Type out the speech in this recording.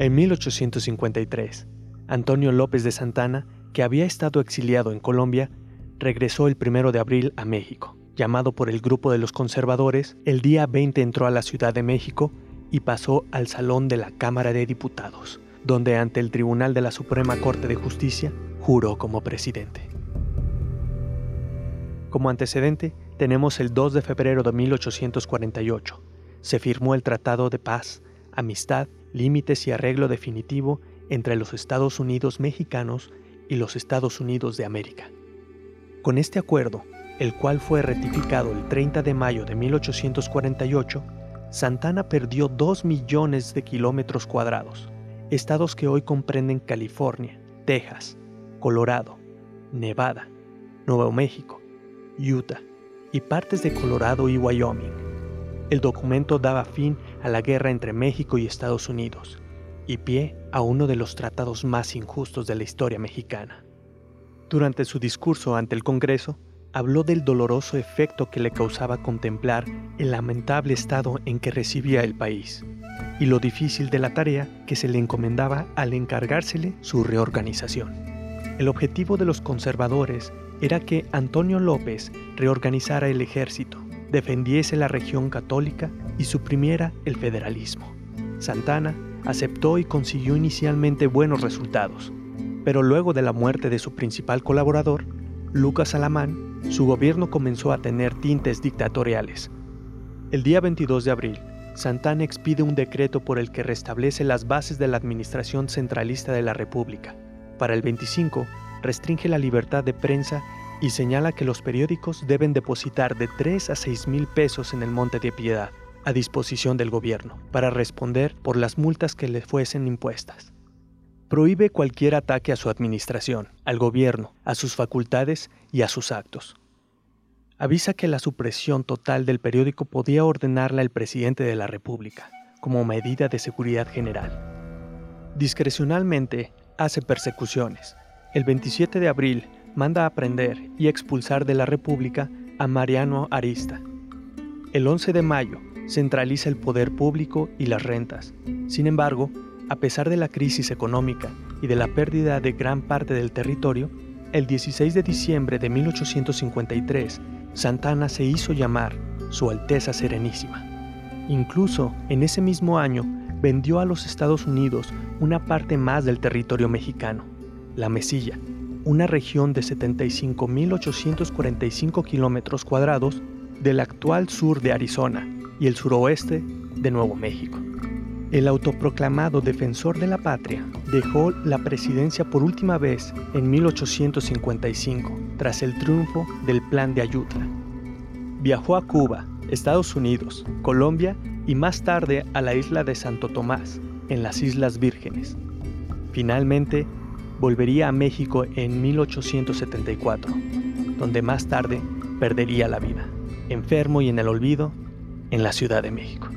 En 1853, Antonio López de Santana, que había estado exiliado en Colombia, regresó el 1 de abril a México. Llamado por el grupo de los conservadores, el día 20 entró a la Ciudad de México y pasó al Salón de la Cámara de Diputados, donde ante el Tribunal de la Suprema Corte de Justicia juró como presidente. Como antecedente, tenemos el 2 de febrero de 1848. Se firmó el Tratado de Paz, Amistad, Límites y Arreglo Definitivo entre los Estados Unidos mexicanos y los Estados Unidos de América. Con este acuerdo, el cual fue ratificado el 30 de mayo de 1848, Santana perdió 2 millones de kilómetros cuadrados, estados que hoy comprenden California, Texas, Colorado, Nevada, Nuevo México, Utah y partes de Colorado y Wyoming. El documento daba fin a la guerra entre México y Estados Unidos y pie a uno de los tratados más injustos de la historia mexicana. Durante su discurso ante el Congreso, habló del doloroso efecto que le causaba contemplar el lamentable estado en que recibía el país y lo difícil de la tarea que se le encomendaba al encargársele su reorganización. El objetivo de los conservadores era que Antonio López reorganizara el ejército, defendiese la región católica y suprimiera el federalismo. Santana aceptó y consiguió inicialmente buenos resultados, pero luego de la muerte de su principal colaborador, Lucas Alamán, su gobierno comenzó a tener tintes dictatoriales. El día 22 de abril, Santana expide un decreto por el que restablece las bases de la administración centralista de la República. Para el 25, restringe la libertad de prensa y señala que los periódicos deben depositar de 3 a 6 mil pesos en el Monte de Piedad, a disposición del gobierno, para responder por las multas que le fuesen impuestas. Prohíbe cualquier ataque a su administración, al gobierno, a sus facultades y a sus actos. Avisa que la supresión total del periódico podía ordenarla el presidente de la República, como medida de seguridad general. Discrecionalmente hace persecuciones. El 27 de abril manda a prender y expulsar de la República a Mariano Arista. El 11 de mayo centraliza el poder público y las rentas. Sin embargo, a pesar de la crisis económica y de la pérdida de gran parte del territorio, el 16 de diciembre de 1853, Santana se hizo llamar Su Alteza Serenísima. Incluso en ese mismo año vendió a los Estados Unidos una parte más del territorio mexicano, la Mesilla, una región de 75.845 kilómetros cuadrados del actual sur de Arizona y el suroeste de Nuevo México. El autoproclamado defensor de la patria dejó la presidencia por última vez en 1855, tras el triunfo del Plan de Ayutla. Viajó a Cuba, Estados Unidos, Colombia y más tarde a la isla de Santo Tomás, en las Islas Vírgenes. Finalmente, volvería a México en 1874, donde más tarde perdería la vida, enfermo y en el olvido, en la Ciudad de México.